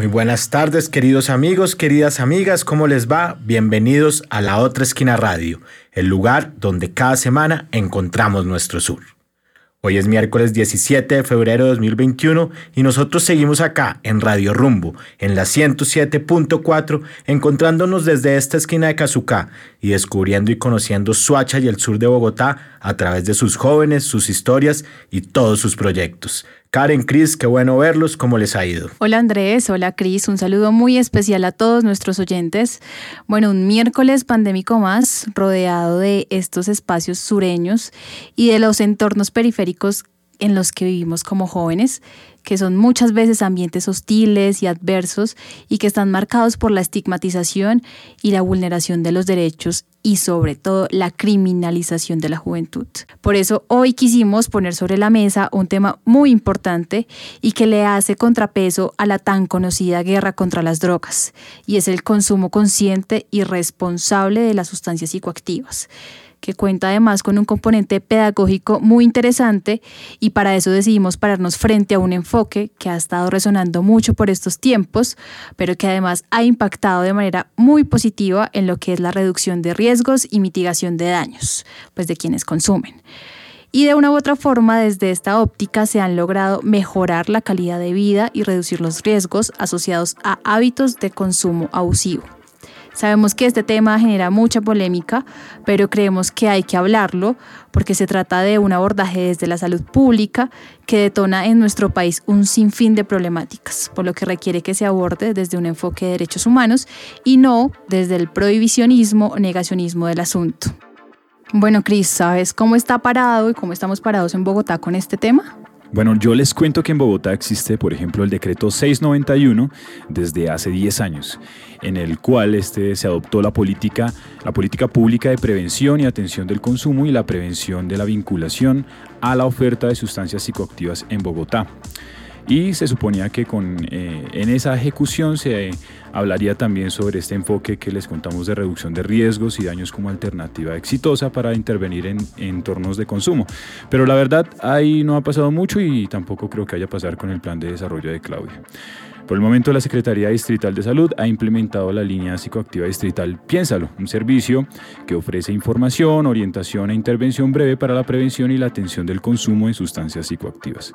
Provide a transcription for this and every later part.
Muy buenas tardes queridos amigos, queridas amigas, ¿cómo les va? Bienvenidos a La Otra Esquina Radio, el lugar donde cada semana encontramos nuestro sur. Hoy es miércoles 17 de febrero de 2021 y nosotros seguimos acá en Radio Rumbo, en la 107.4, encontrándonos desde esta esquina de Cazucá y descubriendo y conociendo Suacha y el sur de Bogotá a través de sus jóvenes, sus historias y todos sus proyectos. Karen, Cris, qué bueno verlos, ¿cómo les ha ido? Hola Andrés, hola Cris, un saludo muy especial a todos nuestros oyentes. Bueno, un miércoles pandémico más, rodeado de estos espacios sureños y de los entornos periféricos en los que vivimos como jóvenes, que son muchas veces ambientes hostiles y adversos y que están marcados por la estigmatización y la vulneración de los derechos y sobre todo la criminalización de la juventud. Por eso hoy quisimos poner sobre la mesa un tema muy importante y que le hace contrapeso a la tan conocida guerra contra las drogas, y es el consumo consciente y responsable de las sustancias psicoactivas que cuenta además con un componente pedagógico muy interesante y para eso decidimos pararnos frente a un enfoque que ha estado resonando mucho por estos tiempos, pero que además ha impactado de manera muy positiva en lo que es la reducción de riesgos y mitigación de daños, pues de quienes consumen. Y de una u otra forma, desde esta óptica se han logrado mejorar la calidad de vida y reducir los riesgos asociados a hábitos de consumo abusivo. Sabemos que este tema genera mucha polémica, pero creemos que hay que hablarlo porque se trata de un abordaje desde la salud pública que detona en nuestro país un sinfín de problemáticas, por lo que requiere que se aborde desde un enfoque de derechos humanos y no desde el prohibicionismo o negacionismo del asunto. Bueno, Cris, ¿sabes cómo está parado y cómo estamos parados en Bogotá con este tema? Bueno, yo les cuento que en Bogotá existe, por ejemplo, el decreto 691 desde hace 10 años, en el cual este, se adoptó la política, la política pública de prevención y atención del consumo y la prevención de la vinculación a la oferta de sustancias psicoactivas en Bogotá. Y se suponía que con, eh, en esa ejecución se hablaría también sobre este enfoque que les contamos de reducción de riesgos y daños como alternativa exitosa para intervenir en entornos de consumo. Pero la verdad ahí no ha pasado mucho y tampoco creo que haya pasar con el plan de desarrollo de Claudia. Por el momento, la Secretaría Distrital de Salud ha implementado la línea psicoactiva distrital Piénsalo, un servicio que ofrece información, orientación e intervención breve para la prevención y la atención del consumo de sustancias psicoactivas.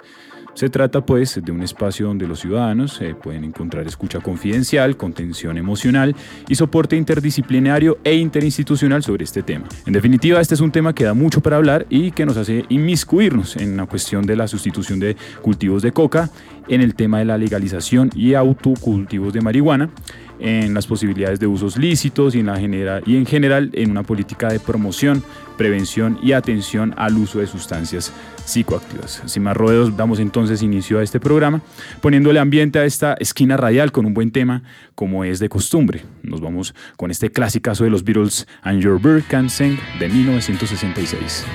Se trata pues de un espacio donde los ciudadanos eh, pueden encontrar escucha confidencial, contención emocional y soporte interdisciplinario e interinstitucional sobre este tema. En definitiva, este es un tema que da mucho para hablar y que nos hace inmiscuirnos en la cuestión de la sustitución de cultivos de coca, en el tema de la legalización y autocultivos de marihuana en las posibilidades de usos lícitos y en, general en una política de promoción, prevención y atención al uso de sustancias psicoactivas. Sin más rodeos, damos entonces inicio a este programa, poniéndole ambiente a esta esquina radial con un buen tema como es de costumbre. Nos vamos con este clásico de los Beatles And Your Bird Can Sing de 1966.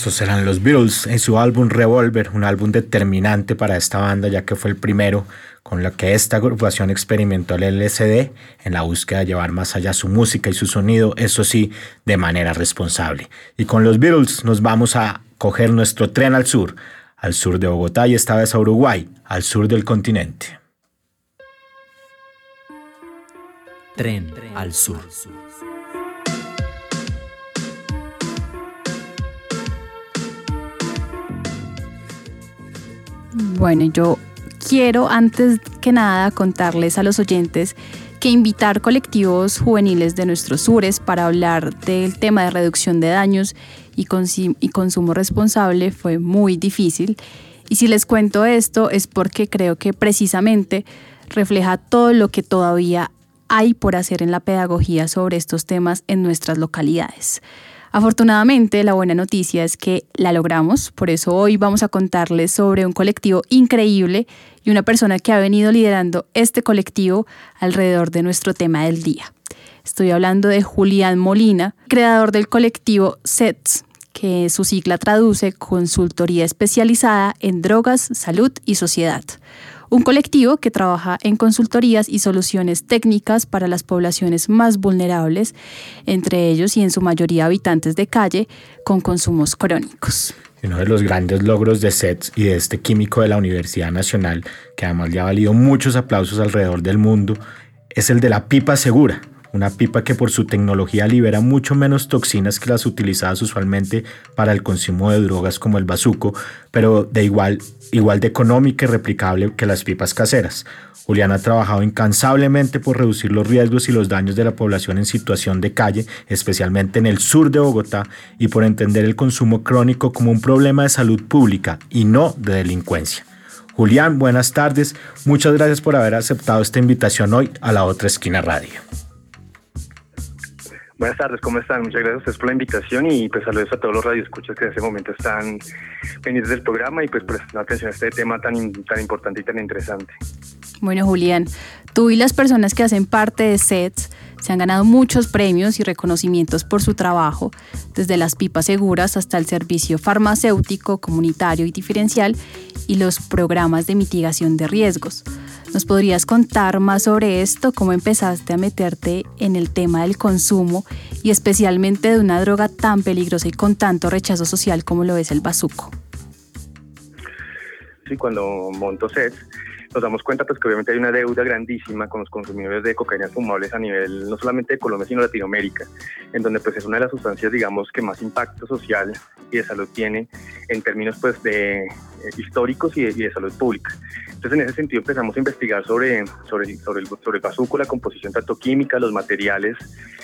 Esos serán los Beatles en su álbum Revolver, un álbum determinante para esta banda ya que fue el primero con lo que esta agrupación experimentó el LSD en la búsqueda de llevar más allá su música y su sonido, eso sí, de manera responsable. Y con los Beatles nos vamos a coger nuestro tren al sur, al sur de Bogotá y esta vez a Uruguay, al sur del continente. Tren al sur. Bueno, yo quiero antes que nada contarles a los oyentes que invitar colectivos juveniles de nuestros sures para hablar del tema de reducción de daños y, y, consumo responsable fue muy difícil. Y si les cuento esto es porque creo que precisamente refleja todo lo que todavía hay por hacer en la pedagogía sobre estos temas en nuestras localidades. Afortunadamente, la buena noticia es que la logramos, por eso hoy vamos a contarles sobre un colectivo increíble y una persona que ha venido liderando este colectivo alrededor de nuestro tema del día. Estoy hablando de Julián Molina, creador del colectivo SETS, que su sigla traduce Consultoría Especializada en Drogas, Salud y Sociedad un colectivo que trabaja en consultorías y soluciones técnicas para las poblaciones más vulnerables, entre ellos y en su mayoría habitantes de calle con consumos crónicos. Uno de los grandes logros de SETS y de este químico de la Universidad Nacional, que además le ha valido muchos aplausos alrededor del mundo, es el de la pipa segura, una pipa que por su tecnología libera mucho menos toxinas que las utilizadas usualmente para el consumo de drogas como el bazuco, pero de igual, igual de económica y replicable que las pipas caseras. Julián ha trabajado incansablemente por reducir los riesgos y los daños de la población en situación de calle, especialmente en el sur de Bogotá, y por entender el consumo crónico como un problema de salud pública y no de delincuencia. Julián, buenas tardes. Muchas gracias por haber aceptado esta invitación hoy a la otra esquina radio. Buenas tardes, ¿cómo están? Muchas gracias por la invitación y pues saludos a todos los radioescuchas que en este momento están pendientes del programa y pues prestando atención a este tema tan, tan importante y tan interesante. Bueno, Julián, tú y las personas que hacen parte de SETS se han ganado muchos premios y reconocimientos por su trabajo, desde las pipas seguras hasta el servicio farmacéutico, comunitario y diferencial y los programas de mitigación de riesgos. ¿Nos podrías contar más sobre esto? ¿Cómo empezaste a meterte en el tema del consumo y especialmente de una droga tan peligrosa y con tanto rechazo social como lo es el bazuco? Sí, cuando monto SETS, nos damos cuenta pues que obviamente hay una deuda grandísima con los consumidores de cocaína fumables a nivel no solamente de Colombia sino Latinoamérica, en donde pues es una de las sustancias digamos que más impacto social y de salud tiene en términos pues de eh, históricos y de, salud pública. Entonces en ese sentido empezamos a investigar sobre, sobre, sobre, el, sobre el bazuco, la composición tanto química, los materiales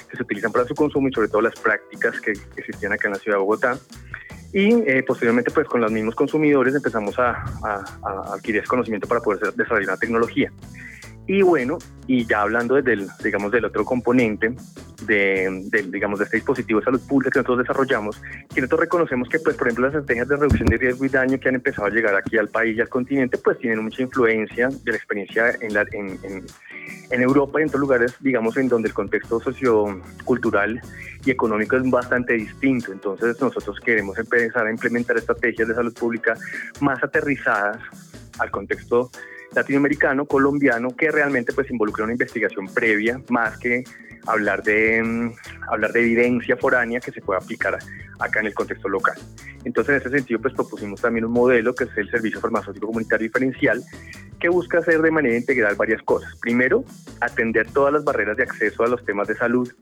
que se utilizan para su consumo y sobre todo las prácticas que existían acá en la ciudad de Bogotá y eh, posteriormente pues con los mismos consumidores empezamos a, adquirir ese conocimiento para poder desarrollar una tecnología. Y bueno, y ya hablando del, digamos, del otro componente de, digamos, de este dispositivo de salud pública que nosotros desarrollamos, que nosotros reconocemos que, pues, por ejemplo, las estrategias de reducción de riesgo y daño que han empezado a llegar aquí al país y al continente, pues tienen mucha influencia de la experiencia en, la, en, en Europa y en otros lugares, digamos, en donde el contexto sociocultural y económico es bastante distinto. Entonces, nosotros queremos empezar a implementar estrategias de salud pública más aterrizadas al contexto latinoamericano, colombiano, que realmente pues involucra una investigación previa más que hablar de, mm, hablar de evidencia foránea que se pueda aplicar acá en el contexto local. Entonces, en ese sentido, pues propusimos también un modelo que es el Servicio Farmacéutico Comunitario Diferencial, que busca hacer de manera integral varias cosas. Primero, atender todas las barreras de acceso a los temas de salud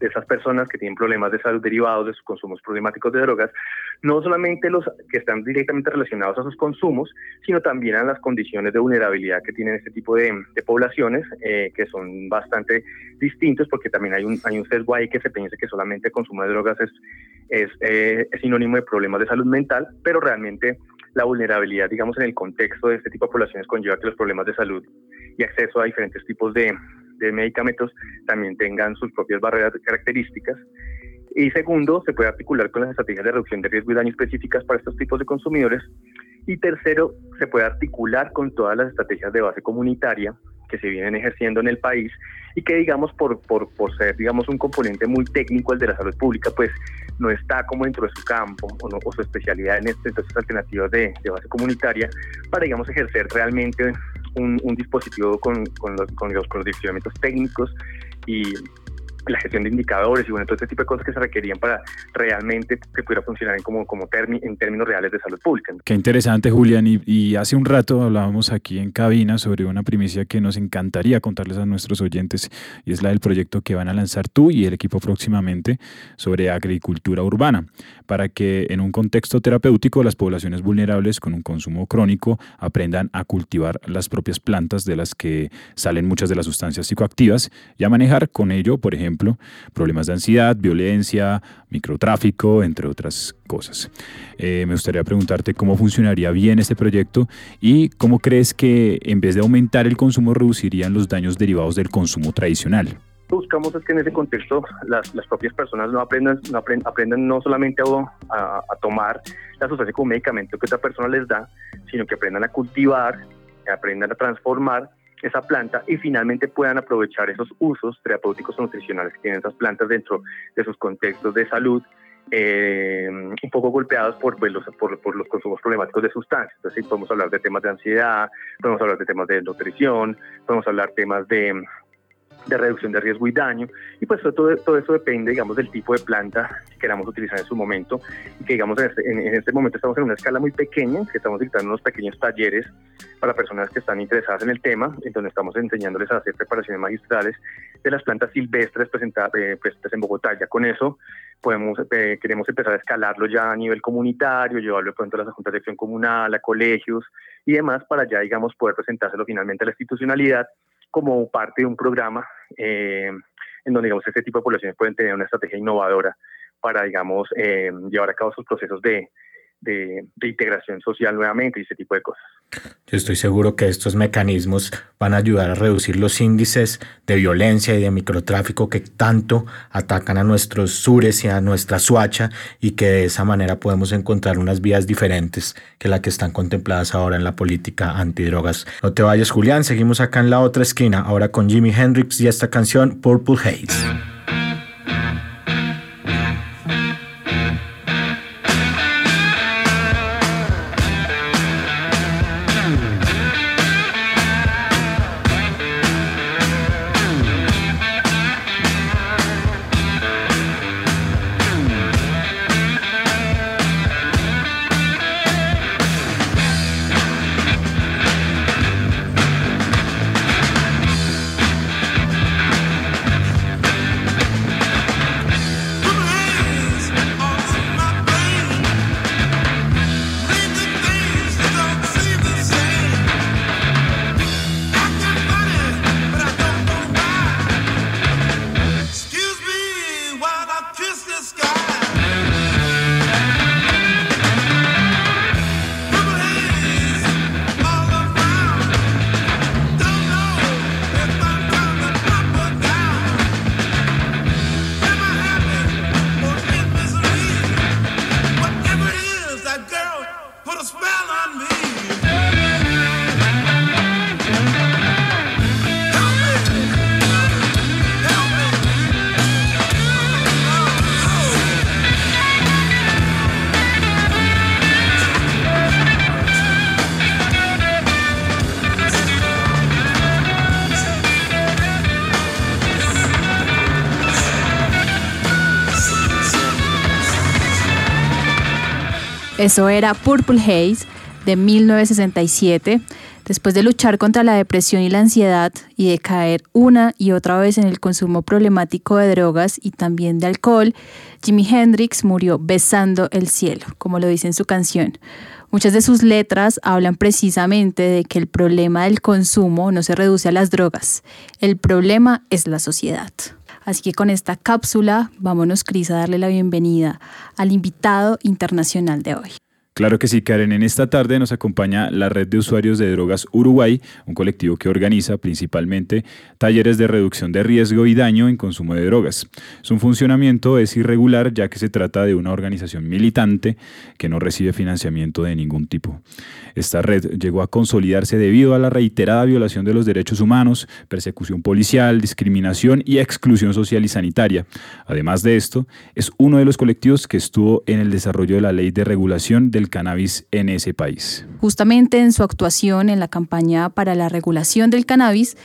de esas personas que tienen problemas de salud derivados de sus consumos problemáticos de drogas, no solamente los que están directamente relacionados a sus consumos, sino también a las condiciones de vulnerabilidad que tienen este tipo de, poblaciones, eh, que son bastante distintos, porque también hay un, hay un sesgo ahí que se piensa que solamente el consumo de drogas es, es, eh, es sinónimo de problemas de salud mental, pero realmente la vulnerabilidad, digamos, en el contexto de este tipo de poblaciones conlleva que los problemas de salud y acceso a diferentes tipos de, de medicamentos también tengan sus propias barreras características. Y segundo, se puede articular con las estrategias de reducción de riesgo y daño específicas para estos tipos de consumidores. Y tercero, se puede articular con todas las estrategias de base comunitaria que se vienen ejerciendo en el país y que digamos por, por, por ser digamos un componente muy técnico el de la salud pública pues no está como dentro de su campo o, no, o su especialidad en este, estas alternativas de, de, base comunitaria para digamos ejercer realmente un, un dispositivo con, con, los, con los técnicos y la gestión de indicadores y bueno, todo este tipo de cosas que se requerían para realmente que pudiera funcionar en, como, como termi, en términos reales de salud pública. Qué interesante, Julián. Y, y, hace un rato hablábamos aquí en cabina sobre una primicia que nos encantaría contarles a nuestros oyentes y es la del proyecto que van a lanzar tú y el equipo próximamente sobre agricultura urbana, para que en un contexto terapéutico las poblaciones vulnerables con un consumo crónico aprendan a cultivar las propias plantas de las que salen muchas de las sustancias psicoactivas y a manejar con ello, por ejemplo, ejemplo, problemas de ansiedad, violencia, microtráfico, entre otras cosas. Eh, me gustaría preguntarte cómo funcionaría bien este proyecto y cómo crees que en vez de aumentar el consumo reducirían los daños derivados del consumo tradicional buscamos es que en ese contexto las, las propias personas no aprendan no, aprend, aprendan no solamente a, a, a, tomar la sustancia como medicamento que otra persona les da, sino que aprendan a cultivar, aprendan a transformar esa planta y finalmente puedan aprovechar esos usos terapéuticos o nutricionales que tienen esas plantas dentro de sus contextos de salud, eh, un poco golpeados por, pues, los, por, por, los consumos problemáticos de sustancias. Entonces, podemos hablar de temas de ansiedad, podemos hablar de temas de nutrición, podemos hablar temas de de reducción de riesgo y daño. Y pues todo, todo eso depende, digamos, del tipo de planta que queramos utilizar en su momento. Y que, digamos, en este, en, en este momento estamos en una escala muy pequeña, que estamos dictando unos pequeños talleres para personas que están interesadas en el tema, en donde estamos enseñándoles a hacer preparaciones magistrales de las plantas silvestres presentadas eh, presentes en Bogotá. Ya con eso podemos, eh, queremos empezar a escalarlo ya a nivel comunitario, llevarlo de pronto a las juntas de acción comunal, a colegios y demás, para ya, digamos, poder presentárselo finalmente a la institucionalidad como parte de un programa eh, en donde digamos este tipo de poblaciones pueden tener una estrategia innovadora para digamos eh, llevar a cabo sus procesos de, de, de, integración social nuevamente y ese tipo de cosas. Yo estoy seguro que estos mecanismos van a ayudar a reducir los índices de violencia y de microtráfico que tanto atacan a nuestros sures y a nuestra suacha y que de esa manera podemos encontrar unas vías diferentes que la que están contempladas ahora en la política antidrogas. No te vayas Julián, seguimos acá en la otra esquina, ahora con Jimi Hendrix y esta canción Purple Haze. Eso era Purple Haze de 1967. Después de luchar contra la depresión y la ansiedad y de caer una y otra vez en el consumo problemático de drogas y también de alcohol, Jimi Hendrix murió besando el cielo, como lo dice en su canción. Muchas de sus letras hablan precisamente de que el problema del consumo no se reduce a las drogas, el problema es la sociedad. Así que con esta cápsula, vámonos, Cris, a darle la bienvenida al invitado internacional de hoy. Claro que sí, Karen. En esta tarde nos acompaña la Red de Usuarios de Drogas Uruguay, un colectivo que organiza principalmente talleres de reducción de riesgo y daño en consumo de drogas. Su funcionamiento es irregular ya que se trata de una organización militante que no recibe financiamiento de ningún tipo. Esta red llegó a consolidarse debido a la reiterada violación de los derechos humanos, persecución policial, discriminación y exclusión social y sanitaria. Además de esto, es uno de los colectivos que estuvo en el desarrollo de la ley de regulación del cannabis en ese país. Justamente en su actuación en la campaña para la regulación del cannabis,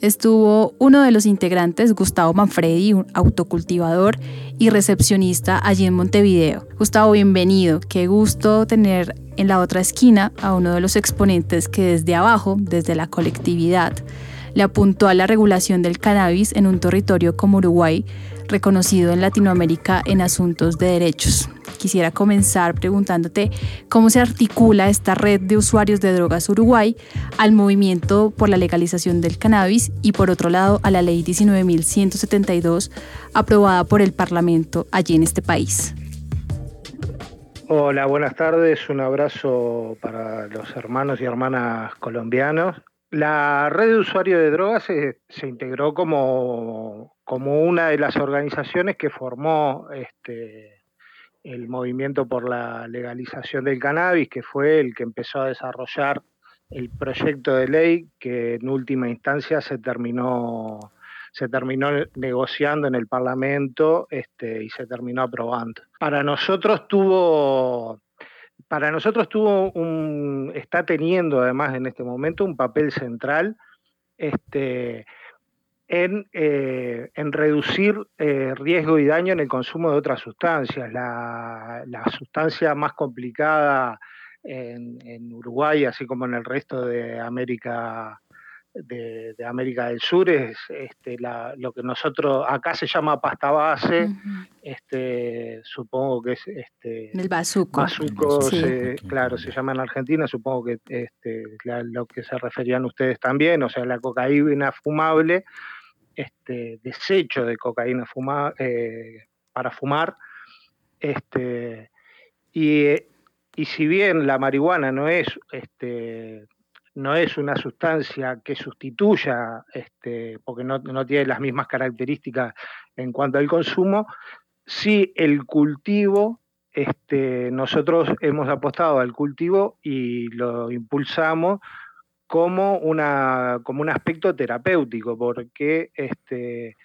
estuvo uno de los integrantes, Gustavo Manfredi, un autocultivador y recepcionista allí en Montevideo. Gustavo, bienvenido. Qué gusto tener en la otra esquina a uno de los exponentes que desde abajo, desde la colectividad, le apuntó a la regulación del cannabis en un territorio como Uruguay, reconocido en Latinoamérica en asuntos de derechos. Quisiera comenzar preguntándote cómo se articula esta red de usuarios de drogas Uruguay al movimiento por la legalización del cannabis y por otro lado a la ley 19.172 aprobada por el Parlamento allí en este país. Hola, buenas tardes. Un abrazo para los hermanos y hermanas colombianos. La red de usuarios de drogas se, se integró como, como, una de las organizaciones que formó este, el movimiento por la legalización del cannabis, que fue el que empezó a desarrollar el proyecto de ley que en última instancia se terminó, se terminó negociando en el Parlamento este, y se terminó aprobando. Para nosotros tuvo para nosotros tuvo un, está teniendo además en este momento un papel central este, en, eh, en, reducir eh, riesgo y daño en el consumo de otras sustancias. La, la sustancia más complicada en, en, Uruguay, así como en el resto de América de, de, América del Sur es este, la, lo que nosotros acá se llama pasta base, uh -huh. este, supongo que es este, el bazuco, bazuco sí. se, claro, se llama en Argentina, supongo que este, la, lo que se referían ustedes también, o sea, la cocaína fumable, este, desecho de cocaína eh, para fumar, este, y, y si bien la marihuana no es este, no es una sustancia que sustituya, este, porque no, tiene las mismas características en cuanto al consumo, sí el cultivo, nosotros hemos apostado al cultivo y lo impulsamos como, una, como un aspecto terapéutico, porque este,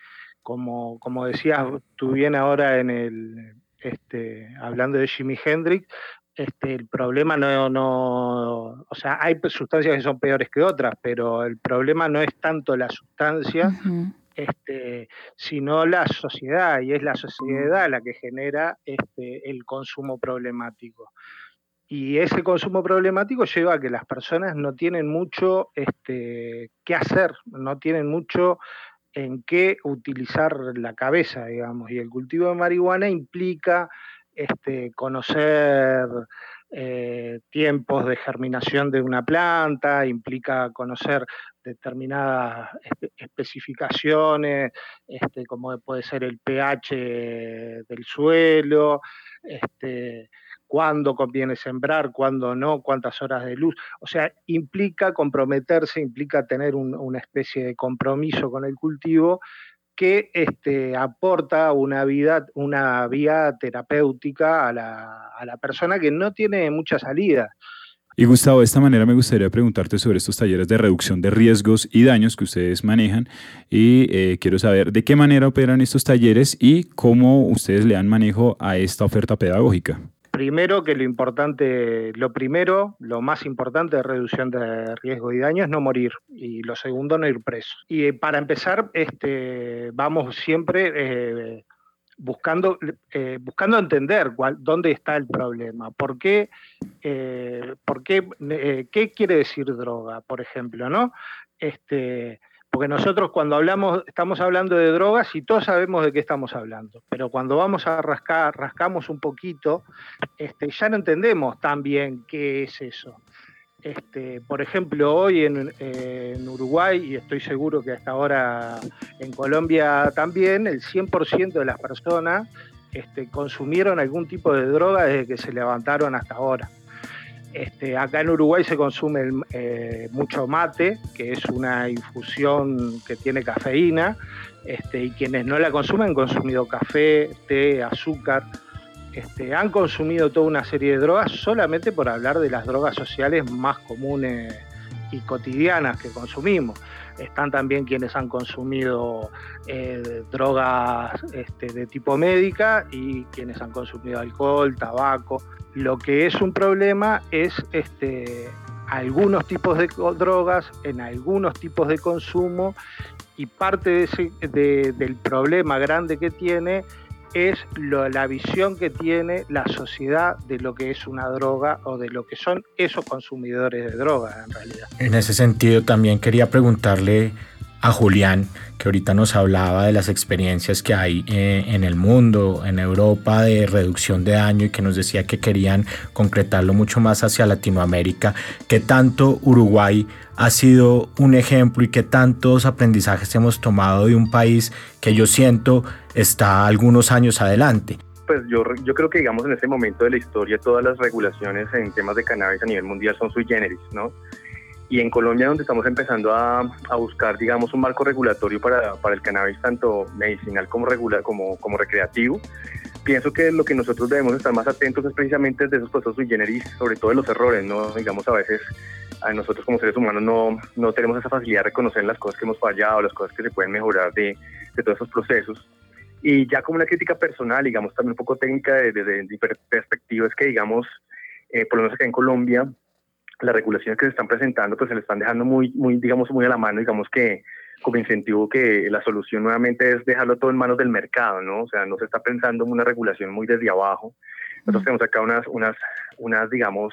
como, como decías tú bien ahora en el, este, hablando de Jimi Hendrix, este, el problema no, no, o sea, hay sustancias que son peores que otras, pero el problema no es tanto la sustancia, uh -huh. este, sino la sociedad, y es la sociedad la que genera este, el consumo problemático. Y ese consumo problemático lleva a que las personas no tienen mucho este, qué hacer, no tienen mucho en qué utilizar la cabeza, digamos, y el cultivo de marihuana implica este, conocer eh, tiempos de germinación de una planta, implica conocer determinadas espe especificaciones, este, como puede ser el pH del suelo, cuándo conviene sembrar, cuándo no, cuántas horas de luz. O sea, implica comprometerse, implica tener un, una especie de compromiso con el cultivo que este, aporta una, vida, una vía terapéutica a la, a la persona que no tiene mucha salida. Y Gustavo, de esta manera me gustaría preguntarte sobre estos talleres de reducción de riesgos y daños que ustedes manejan y eh, quiero saber de qué manera operan estos talleres y cómo ustedes le dan manejo a esta oferta pedagógica primero que lo importante, lo primero, lo más importante de reducción de riesgo y daño es no morir y lo segundo no ir preso. Y para empezar, este, vamos siempre eh, buscando, eh, buscando entender dónde está el problema, por qué, eh, por qué, qué quiere decir droga, por ejemplo, ¿no? Este, porque nosotros cuando hablamos, estamos hablando de drogas y todos sabemos de qué estamos hablando, pero cuando vamos a rascar, rascamos un poquito, este, ya no entendemos tan bien qué es eso. Este, por ejemplo, hoy en, Uruguay, y estoy seguro que hasta ahora en Colombia también, el 100% de las personas este, consumieron algún tipo de droga desde que se levantaron hasta ahora. Este, acá en Uruguay se consume eh, mucho mate, que es una infusión que tiene cafeína, este, y quienes no la consumen han consumido café, té, azúcar, este, han consumido toda una serie de drogas solamente por hablar de las drogas sociales más comunes y cotidianas que consumimos. Están también quienes han consumido eh, drogas este, de tipo médica y quienes han consumido alcohol, tabaco. Lo que es un problema es este, algunos tipos de drogas en algunos tipos de consumo y parte del problema grande que tiene es la visión que tiene la sociedad de lo que es una droga o de lo que son esos consumidores de droga en realidad. En ese sentido también quería preguntarle a Julián, que ahorita nos hablaba de las experiencias que hay eh, en el mundo, en Europa, de reducción de daño y que nos decía que querían concretarlo mucho más hacia Latinoamérica, que tanto Uruguay ha sido un ejemplo y que tantos aprendizajes hemos tomado de un país que yo siento está algunos años adelante. Pues yo, yo creo que digamos en este momento de la historia todas las regulaciones en temas de cannabis a nivel mundial son sui generis, ¿no? y en Colombia donde estamos empezando a, a buscar, digamos, un marco regulatorio para, para, el cannabis tanto medicinal como, regular, como, como recreativo, pienso que lo que nosotros debemos estar más atentos es precisamente de esos procesos sui generis, sobre todo de los errores, ¿no? Digamos, a veces a nosotros como seres humanos no, no tenemos esa facilidad de reconocer las cosas que hemos fallado, las cosas que se pueden mejorar de, de todos esos procesos. Y ya como una crítica personal, digamos, también un poco técnica desde de, de, perspectiva, es que, digamos, eh, por lo menos acá en Colombia, las regulaciones que se están presentando pues se le están dejando muy, muy, digamos, muy a la mano, digamos que como incentivo que la solución nuevamente es dejarlo todo en manos del mercado, ¿no? O sea, no se está pensando en una regulación muy desde abajo. Nosotros tenemos acá unas, unas, unas digamos,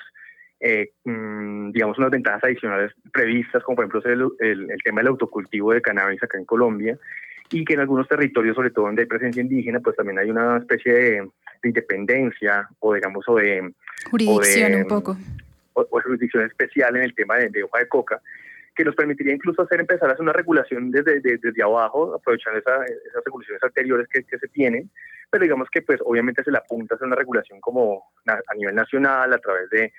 eh, mmm, digamos, unas ventajas adicionales previstas, como por ejemplo el, el, el, tema del autocultivo de cannabis acá en Colombia, y que en algunos territorios, sobre todo donde hay presencia indígena, pues también hay una especie de, de independencia o digamos, o de... Jurisdicción o de, un poco. o, o jurisdicción especial en el tema de, de, hoja de coca, que nos permitiría incluso hacer empezar a hacer una regulación desde, desde, desde abajo, aprovechando esa, esas regulaciones anteriores que, que, se tienen, pero digamos que pues obviamente se le apunta a hacer una regulación como a nivel nacional, a través de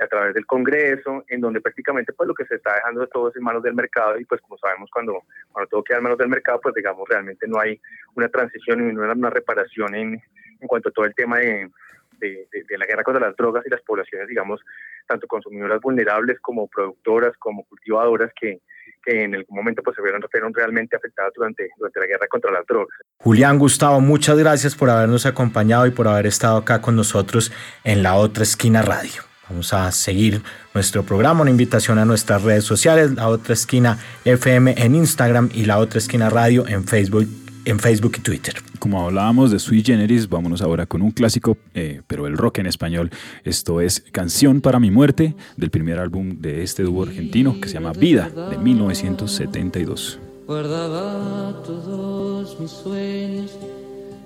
a través del Congreso, en donde prácticamente pues lo que se está dejando de todo es en manos del mercado y pues como sabemos cuando, cuando todo queda en manos del mercado pues digamos realmente no hay una transición y una, reparación en, en cuanto a todo el tema de, de, la guerra contra las drogas y las poblaciones, digamos, tanto consumidoras vulnerables como productoras, como cultivadoras, que, que en algún momento pues, se vieron, realmente afectadas durante, durante la guerra contra las drogas. Julián Gustavo, muchas gracias por habernos acompañado y por haber estado acá con nosotros en la otra esquina radio. Vamos a seguir nuestro programa, una invitación a nuestras redes sociales, la otra esquina FM en Instagram y la otra esquina radio en Facebook en Facebook y Twitter. Como hablábamos de Sui Generis, vámonos ahora con un clásico, eh, pero el rock en español. Esto es Canción para mi muerte, del primer álbum de este dúo argentino que se llama Vida, de 1972. Guardaba todos mis sueños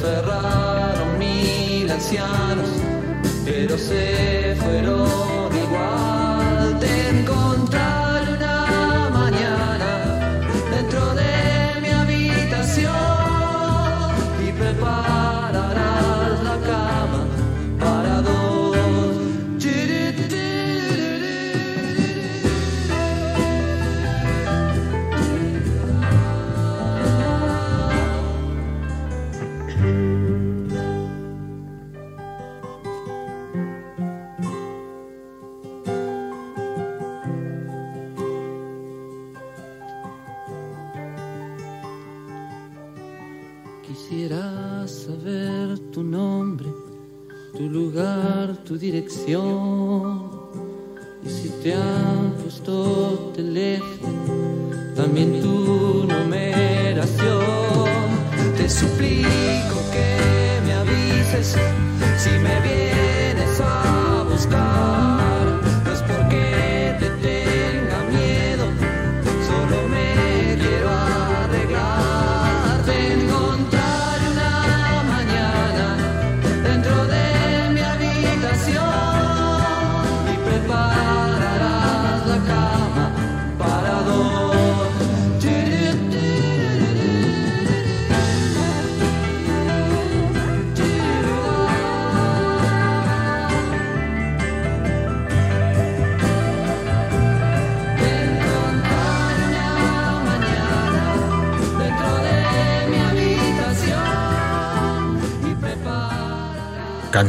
aferraron mil ancianos pero se fueron igual dirección. Y si te han puesto teléfono, también tu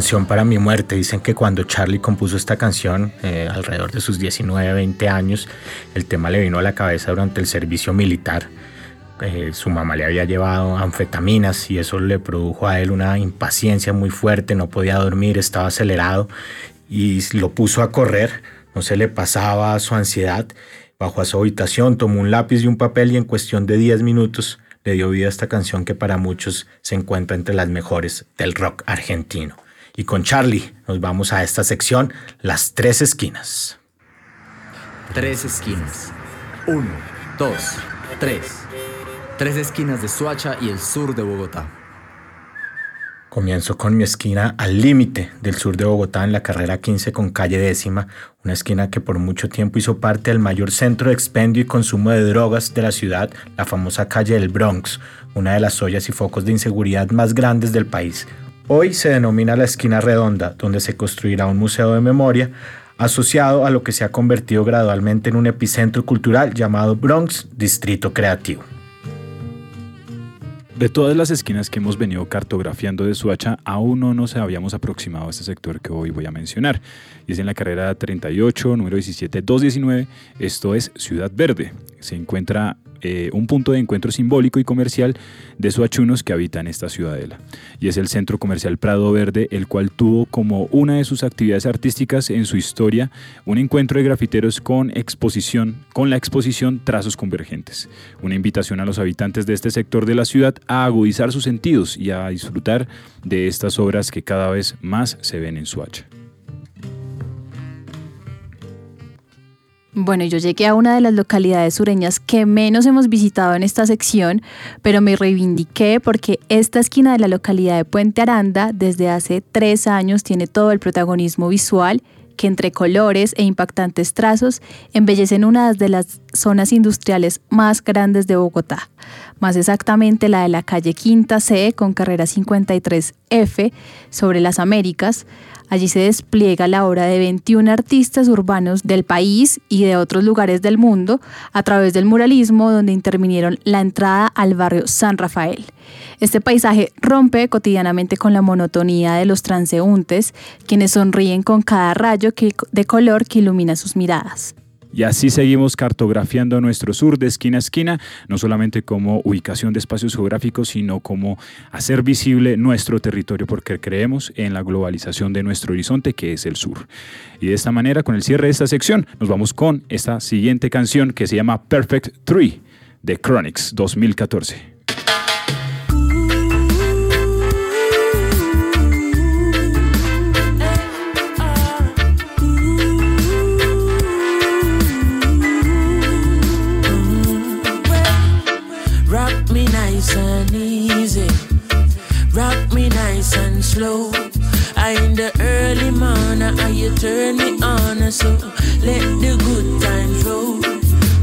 Canción para mi muerte. Dicen que cuando Charlie compuso esta canción, eh, alrededor de sus 19, 20 años, el tema le vino a la cabeza durante el servicio militar. Eh, su mamá le había llevado anfetaminas y eso le produjo a él una impaciencia muy fuerte, no podía dormir, estaba acelerado y lo puso a correr, no se le pasaba su ansiedad. Bajó a su habitación, tomó un lápiz y un papel y en cuestión de 10 minutos le dio vida a esta canción que para muchos se encuentra entre las mejores del rock argentino. Y con Charlie nos vamos a esta sección, Las Tres Esquinas. Tres esquinas. Uno, dos, tres. Tres esquinas de Suacha y el sur de Bogotá. Comienzo con mi esquina al límite del sur de Bogotá en la carrera 15 con calle décima, una esquina que por mucho tiempo hizo parte del mayor centro de expendio y consumo de drogas de la ciudad, la famosa calle del Bronx, una de las ollas y focos de inseguridad más grandes del país. Hoy se denomina la esquina redonda, donde se construirá un museo de memoria asociado a lo que se ha convertido gradualmente en un epicentro cultural llamado Bronx Distrito Creativo. De todas las esquinas que hemos venido cartografiando de Suacha, aún no nos habíamos aproximado a este sector que hoy voy a mencionar. Y es en la carrera 38, número 17, 219. Esto es Ciudad Verde. Se encuentra eh, un punto de encuentro simbólico y comercial de suachunos que habitan esta ciudadela. Y es el Centro Comercial Prado Verde, el cual tuvo como una de sus actividades artísticas en su historia un encuentro de grafiteros con exposición, con la exposición Trazos Convergentes. Una invitación a los habitantes de este sector de la ciudad a agudizar sus sentidos y a disfrutar de estas obras que cada vez más se ven en Suacha. Bueno, yo llegué a una de las localidades sureñas que menos hemos visitado en esta sección, pero me reivindiqué porque esta esquina de la localidad de Puente Aranda desde hace tres años tiene todo el protagonismo visual que entre colores e impactantes trazos embellecen una de las zonas industriales más grandes de Bogotá, más exactamente la de la calle Quinta C con carrera 53F sobre las Américas. Allí se despliega la obra de 21 artistas urbanos del país y de otros lugares del mundo a través del muralismo donde intervinieron la entrada al barrio San Rafael. Este paisaje rompe cotidianamente con la monotonía de los transeúntes, quienes sonríen con cada rayo de color que ilumina sus miradas. Y así seguimos cartografiando nuestro sur de esquina a esquina, no solamente como ubicación de espacios geográficos, sino como hacer visible nuestro territorio, porque creemos en la globalización de nuestro horizonte, que es el sur. Y de esta manera, con el cierre de esta sección, nos vamos con esta siguiente canción que se llama Perfect Tree de Chronics 2014. Slow. I in the early morning, and you turn me on, so let the good times roll.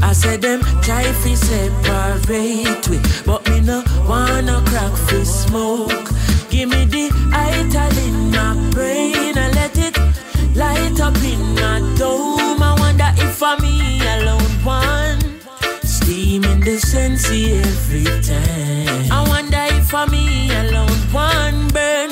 I said them try fi separate we, but me no wanna crack fi smoke. Give me the ital in my brain and let it light up in my dome. I wonder if for me alone one steam in the sensei every time. I wonder if for me alone one burning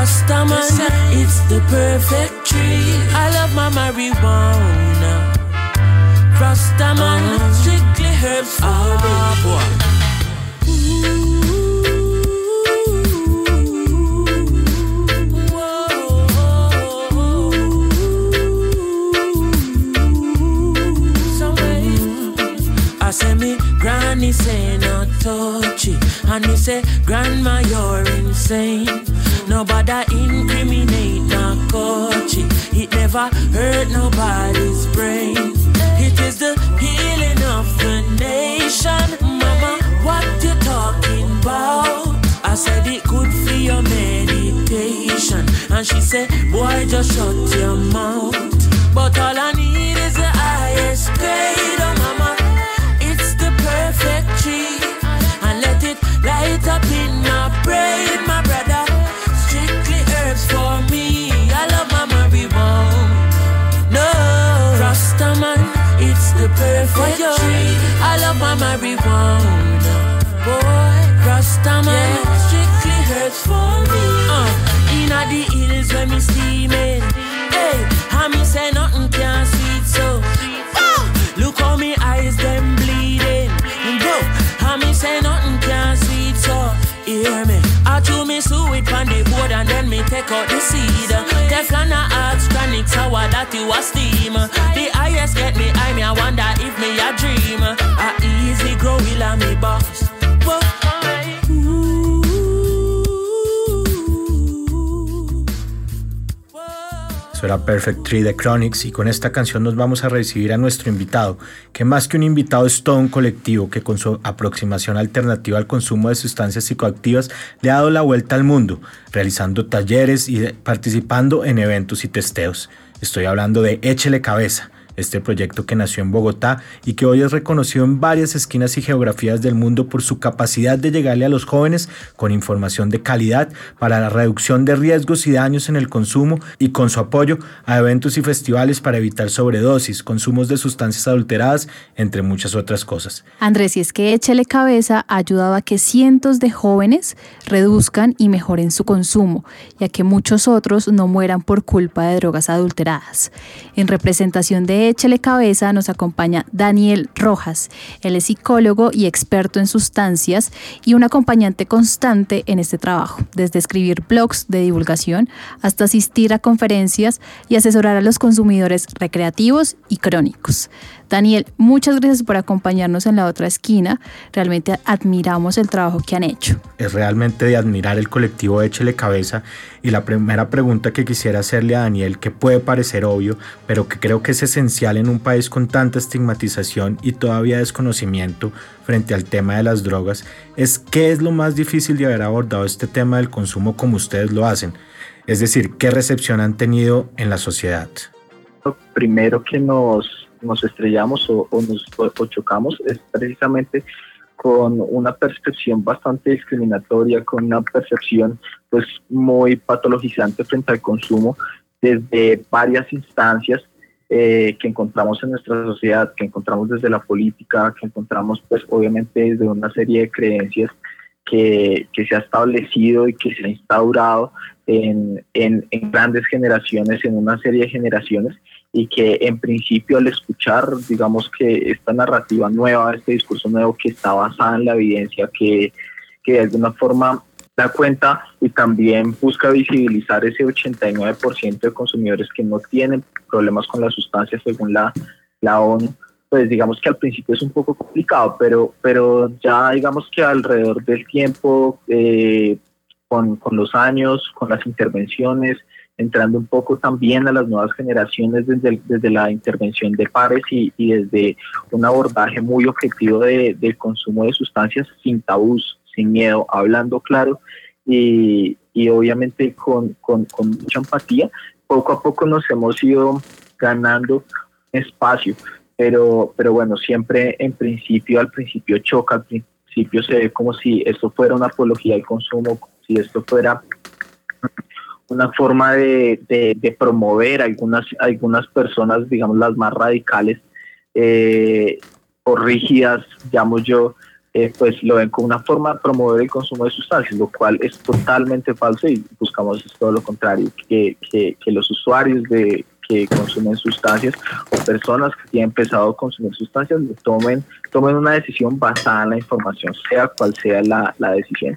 Rastaman, it's the perfect tree. I love my marijuana. Rastaman, strictly herbs for me. I say me granny say no touch it And me say grandma you're insane Nobody incriminate no coach it It never hurt nobody's brain. It is the healing of the nation. Mama what you talking about? I said it good for your meditation. And she said boy just shut your mouth. But all I need is the highest grade perfect. I love my marijuana. Boy, Rastaman, strictly herbs for me. Uh, inna the hills when me steaming. Hey, I me say nothing can sweet so. And then me take out the seed. Teflon a hard stranic sour that you a steam. The highest get me eye me I wonder if me a dream. I easy grow will me boss. Eso era Perfect Tree de Chronics y con esta canción nos vamos a recibir a nuestro invitado, que más que un invitado es todo un colectivo que con su aproximación alternativa al consumo de sustancias psicoactivas le ha dado la vuelta al mundo, realizando talleres y participando en eventos y testeos. Estoy hablando de Échele Cabeza, este proyecto que nació en Bogotá y que hoy es reconocido en varias esquinas y geografías del mundo por su capacidad de llegarle a los jóvenes con información de calidad para la reducción de riesgos y daños en el consumo y con su apoyo a eventos y festivales para evitar sobredosis, consumos de sustancias adulteradas, entre muchas otras cosas. Andrés, y es que Échele Cabeza ha ayudado a que cientos de jóvenes reduzcan y mejoren su consumo y a que muchos otros no mueran por culpa de drogas adulteradas. En representación de Échele Cabeza nos acompaña Daniel Rojas. Él es psicólogo y experto en sustancias y un acompañante constante en este trabajo, desde escribir blogs de divulgación hasta asistir a conferencias y asesorar a los consumidores recreativos y crónicos. Daniel, muchas gracias por acompañarnos en la otra esquina. Realmente admiramos el trabajo que han hecho. Es realmente de admirar el colectivo Échele Cabeza y la primera pregunta que quisiera hacerle a Daniel, que puede parecer obvio, pero que creo que es esencial en un país con tanta estigmatización y todavía desconocimiento frente al tema de las drogas, es qué es lo más difícil de haber abordado este tema del consumo como ustedes lo hacen. Es decir, qué recepción han tenido en la sociedad. Lo primero que nos nos estrellamos o, nos chocamos es precisamente con una percepción bastante discriminatoria, con una percepción pues muy patologizante frente al consumo desde varias instancias eh, que encontramos en nuestra sociedad, que encontramos desde la política, que encontramos pues obviamente desde una serie de creencias que, que se ha establecido y que se ha instaurado en, en grandes generaciones, en una serie de generaciones y que en principio al escuchar, digamos que esta narrativa nueva, este discurso nuevo que está basada en la evidencia, que, que de alguna forma da cuenta y también busca visibilizar ese 89% de consumidores que no tienen problemas con las sustancias según la, la ONU, pues digamos que al principio es un poco complicado, pero, pero ya digamos que alrededor del tiempo, eh, con, con los años, con las intervenciones, entrando un poco también a las nuevas generaciones desde, desde la intervención de pares y, y, desde un abordaje muy objetivo de, del consumo de sustancias sin tabús, sin miedo, hablando claro y, y obviamente con, con, mucha empatía. Poco a poco nos hemos ido ganando espacio, pero, pero bueno, siempre en principio, al principio choca, al principio se ve como si esto fuera una apología al consumo, si esto fuera una forma de, de, promover algunas, algunas personas, digamos, las más radicales eh, o rígidas, llamo yo, eh, pues lo ven como una forma de promover el consumo de sustancias, lo cual es totalmente falso y buscamos todo lo contrario, que, que, que los usuarios de que consumen sustancias o personas que tienen empezado a consumir sustancias tomen, tomen una decisión basada en la información, sea cual sea la, la decisión.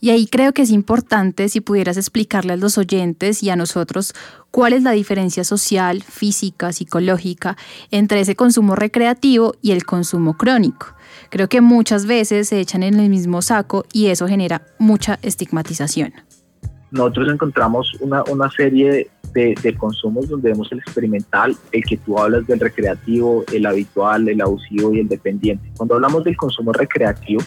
Y ahí creo que es importante si pudieras explicarle a los oyentes y a nosotros cuál es la diferencia social, física, psicológica entre ese consumo recreativo y el consumo crónico. Creo que muchas veces se echan en el mismo saco y eso genera mucha estigmatización. Nosotros encontramos una, una serie de, de, consumos donde vemos el experimental, el que tú hablas del recreativo, el habitual, el abusivo y el dependiente. Cuando hablamos del consumo recreativo,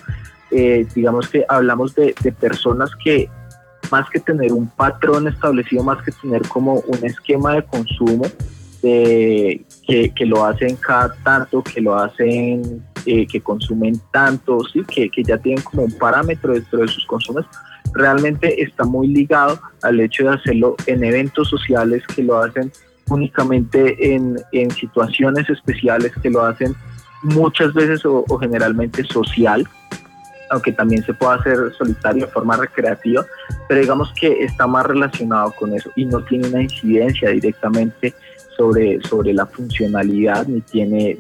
eh, digamos que hablamos de, personas que más que tener un patrón establecido, más que tener como un esquema de consumo, de, que, lo hacen cada tanto, que lo hacen, eh, que consumen tanto, ¿sí? que, que ya tienen como un parámetro dentro de sus consumos, realmente está muy ligado al hecho de hacerlo en eventos sociales, que lo hacen únicamente en, en situaciones especiales, que lo hacen muchas veces o generalmente social, aunque también se puede hacer solitario de forma recreativa, pero digamos que está más relacionado con eso y no tiene una incidencia directamente sobre, sobre la funcionalidad, ni tiene,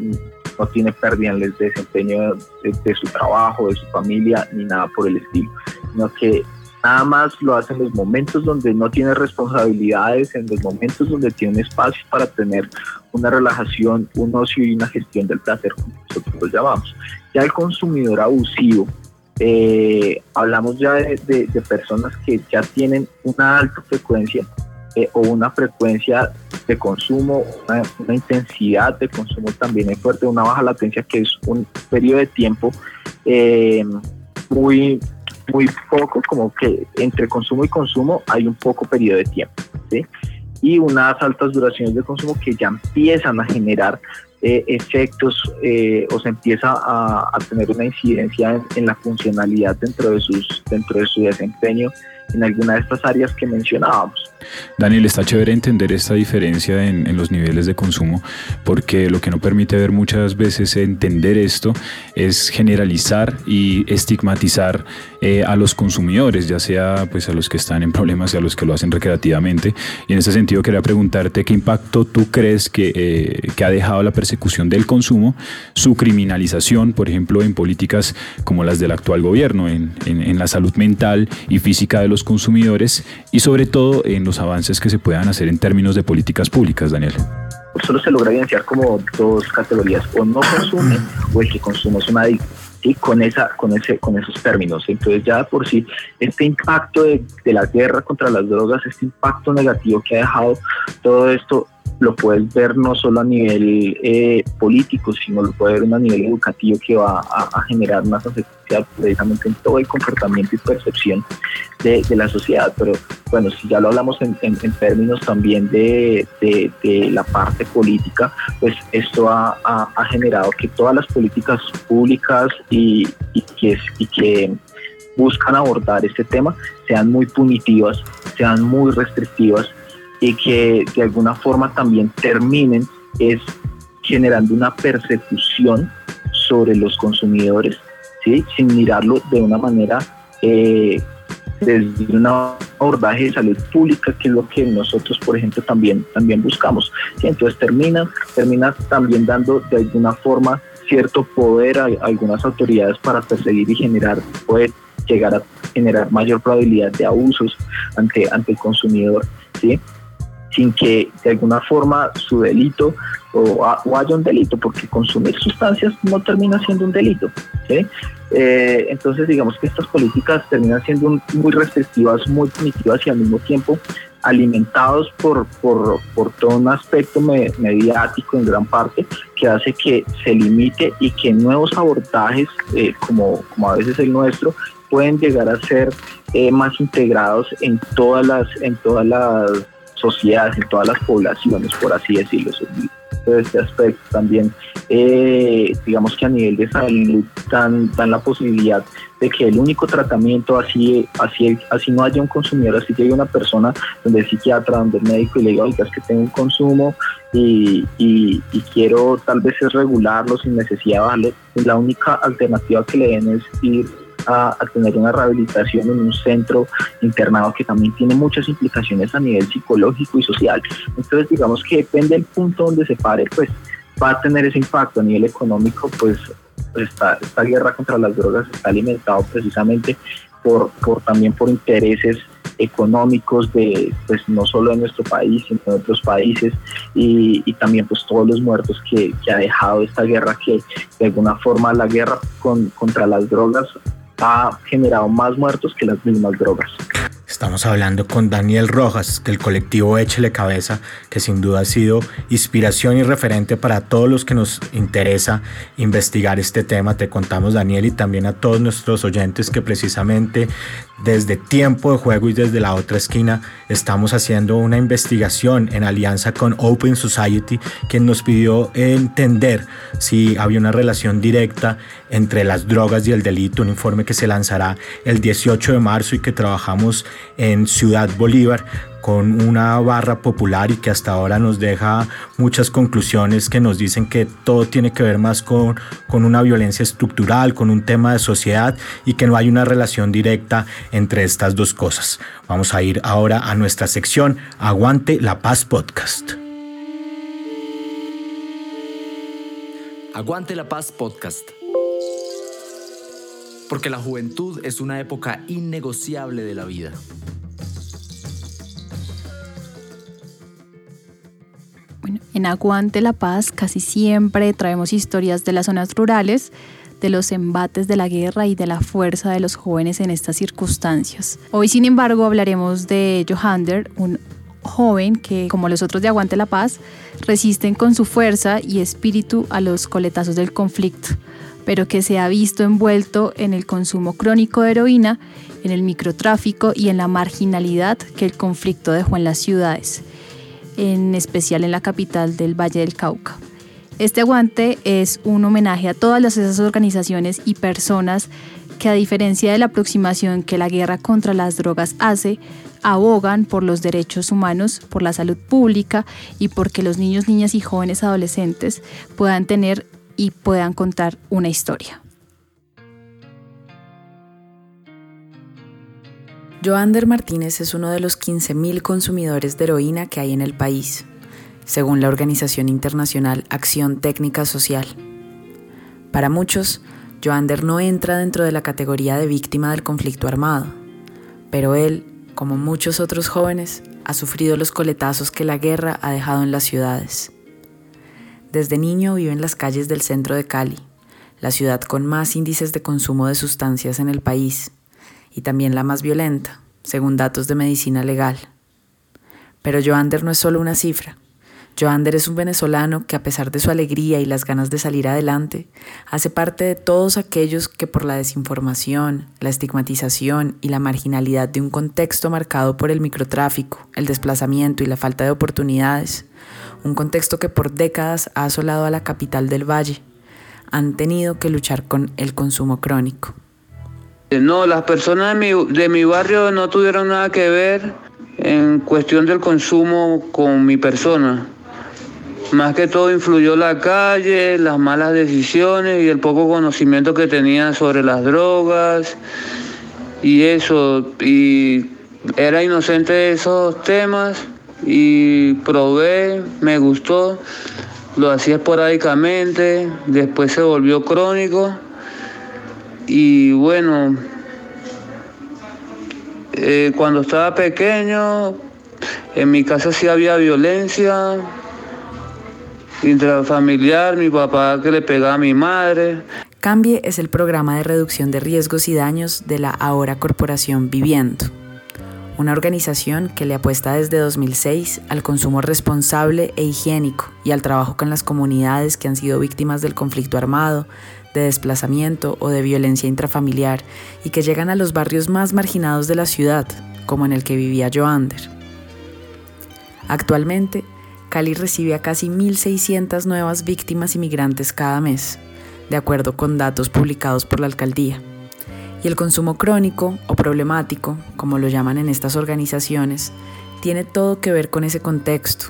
no tiene pérdida en el desempeño de, de, su trabajo, de su familia, ni nada por el estilo, sino que nada más lo hace en los momentos donde no tiene responsabilidades, en los momentos donde tiene espacio para tener una relajación, un ocio y una gestión del placer, como nosotros lo llamamos. Ya el consumidor abusivo, eh, hablamos ya de, personas que ya tienen una alta frecuencia eh, o una frecuencia de consumo, una, intensidad de consumo también es fuerte, una baja latencia que es un periodo de tiempo eh, muy, muy poco, como que entre consumo y consumo hay un poco periodo de tiempo. Y unas altas duraciones de consumo que ya empiezan a generar eh, efectos eh, o se empieza a, tener una incidencia en, en, la funcionalidad dentro de, sus, dentro de su desempeño en alguna de estas áreas que mencionábamos. Daniel, está chévere entender esta diferencia en, en, los niveles de consumo, porque lo que no permite ver muchas veces entender esto es generalizar y estigmatizar eh, a los consumidores, ya sea pues a los que están en problemas y a los que lo hacen recreativamente. Y en ese sentido quería preguntarte qué impacto tú crees que, eh, que ha dejado la persecución del consumo, su criminalización, por ejemplo, en políticas como las del actual gobierno, en, en, en la salud mental y física de los consumidores y sobre todo en los avances que se puedan hacer en términos de políticas públicas, Daniel? Solo se logra evidenciar como dos categorías, o no consume o el que consume es un adicto. Con, esa, con, ese, con esos términos. Entonces ya por sí este impacto de la guerra contra las drogas, este impacto negativo que ha dejado todo esto, lo puedes ver no solo a nivel eh, político, sino lo puedes ver a nivel educativo que va a, generar una consecuencia precisamente en todo el comportamiento y percepción de, la sociedad. Pero bueno, si ya lo hablamos en, en, términos también de, la parte política, pues esto ha, generado que todas las políticas públicas y que buscan abordar este tema sean muy punitivas, sean muy restrictivas y que de alguna forma también terminen es generando una persecución sobre los consumidores, ¿sí? sin mirarlo de una manera eh, desde un abordaje de salud pública, que es lo que nosotros, por ejemplo, también, también buscamos. ¿sí? Entonces termina, termina también dando de alguna forma cierto poder a, algunas autoridades para perseguir y generar, puede llegar a generar mayor probabilidad de abusos ante, ante el consumidor. ¿sí? Sin que de alguna forma su delito o, haya un delito, porque consumir sustancias no termina siendo un delito. Eh, entonces, digamos que estas políticas terminan siendo muy restrictivas, muy punitivas y al mismo tiempo alimentados por, por, todo un aspecto me, mediático en gran parte que hace que se limite y que nuevos abordajes, eh, como, como a veces el nuestro, pueden llegar a ser eh, más integrados en todas las, en todas las sociedades, en todas las poblaciones, por así decirlo. De este aspecto también, eh, digamos que a nivel de salud dan, dan la posibilidad de que el único tratamiento, así, así, así no haya un consumidor, así llegue una persona donde el psiquiatra, donde el médico y le diga, oiga, es que tengo un consumo y, quiero tal vez es regularlo sin necesidad de bajarlo, la única alternativa que le den es ir a, tener una rehabilitación en un centro internado que también tiene muchas implicaciones a nivel psicológico y social. Entonces, digamos que depende del punto donde se pare, pues va a tener ese impacto a nivel económico, pues esta, esta guerra contra las drogas está alimentado precisamente por, por también por intereses económicos de pues no solo de nuestro país sino de otros países y, y también pues todos los muertos que, que, ha dejado esta guerra que de alguna forma la guerra con, contra las drogas ha generado más muertos que las mismas drogas. Estamos hablando con Daniel Rojas del colectivo Échele Cabeza, que sin duda ha sido inspiración y referente para todos los que nos interesa investigar este tema. Te contamos, Daniel, y también a todos nuestros oyentes que precisamente desde Tiempo de Juego y desde la otra esquina estamos haciendo una investigación en alianza con Open Society, quien nos pidió entender si había una relación directa entre las drogas y el delito, un informe que se lanzará el 18 de marzo y que trabajamos en Ciudad Bolívar con una barra popular y que hasta ahora nos deja muchas conclusiones que nos dicen que todo tiene que ver más con, con una violencia estructural, con un tema de sociedad y que no hay una relación directa entre estas dos cosas. Vamos a ir ahora a nuestra sección Aguante la Paz Podcast. Aguante la Paz Podcast. Porque la juventud es una época innegociable de la vida. Bueno, en Aguante la Paz casi siempre traemos historias de las zonas rurales, de los embates de la guerra y de la fuerza de los jóvenes en estas circunstancias. Hoy, sin embargo, hablaremos de Johander, un joven que, como los otros de Aguante la Paz, resisten con su fuerza y espíritu a los coletazos del conflicto, pero que se ha visto envuelto en el consumo crónico de heroína, en el microtráfico y en la marginalidad que el conflicto dejó en las ciudades en especial en la capital del Valle del Cauca. Este aguante es un homenaje a todas esas organizaciones y personas que a diferencia de la aproximación que la guerra contra las drogas hace, abogan por los derechos humanos, por la salud pública y porque los niños, niñas y jóvenes adolescentes puedan tener y puedan contar una historia. Joander Martínez es uno de los 15.000 consumidores de heroína que hay en el país, según la organización internacional Acción Técnica Social. Para muchos, Joander no entra dentro de la categoría de víctima del conflicto armado, pero él, como muchos otros jóvenes, ha sufrido los coletazos que la guerra ha dejado en las ciudades. Desde niño vive en las calles del centro de Cali, la ciudad con más índices de consumo de sustancias en el país y también la más violenta, según datos de medicina legal. Pero Joander no es solo una cifra. Joander es un venezolano que a pesar de su alegría y las ganas de salir adelante, hace parte de todos aquellos que por la desinformación, la estigmatización y la marginalidad de un contexto marcado por el microtráfico, el desplazamiento y la falta de oportunidades, un contexto que por décadas ha asolado a la capital del valle, han tenido que luchar con el consumo crónico. No, las personas de mi, de mi barrio no tuvieron nada que ver en cuestión del consumo con mi persona. Más que todo influyó la calle, las malas decisiones y el poco conocimiento que tenía sobre las drogas y eso. Y era inocente de esos temas y probé, me gustó, lo hacía esporádicamente, después se volvió crónico y bueno, eh, cuando estaba pequeño, en mi casa sí había violencia intrafamiliar, mi papá que le pegaba a mi madre. Cambie es el programa de reducción de riesgos y daños de la ahora Corporación Viviendo, una organización que le apuesta desde 2006 al consumo responsable e higiénico y al trabajo con las comunidades que han sido víctimas del conflicto armado, de desplazamiento o de violencia intrafamiliar y que llegan a los barrios más marginados de la ciudad, como en el que vivía Joander. Actualmente, Cali recibe a casi 1.600 nuevas víctimas inmigrantes cada mes, de acuerdo con datos publicados por la alcaldía. Y el consumo crónico o problemático, como lo llaman en estas organizaciones, tiene todo que ver con ese contexto,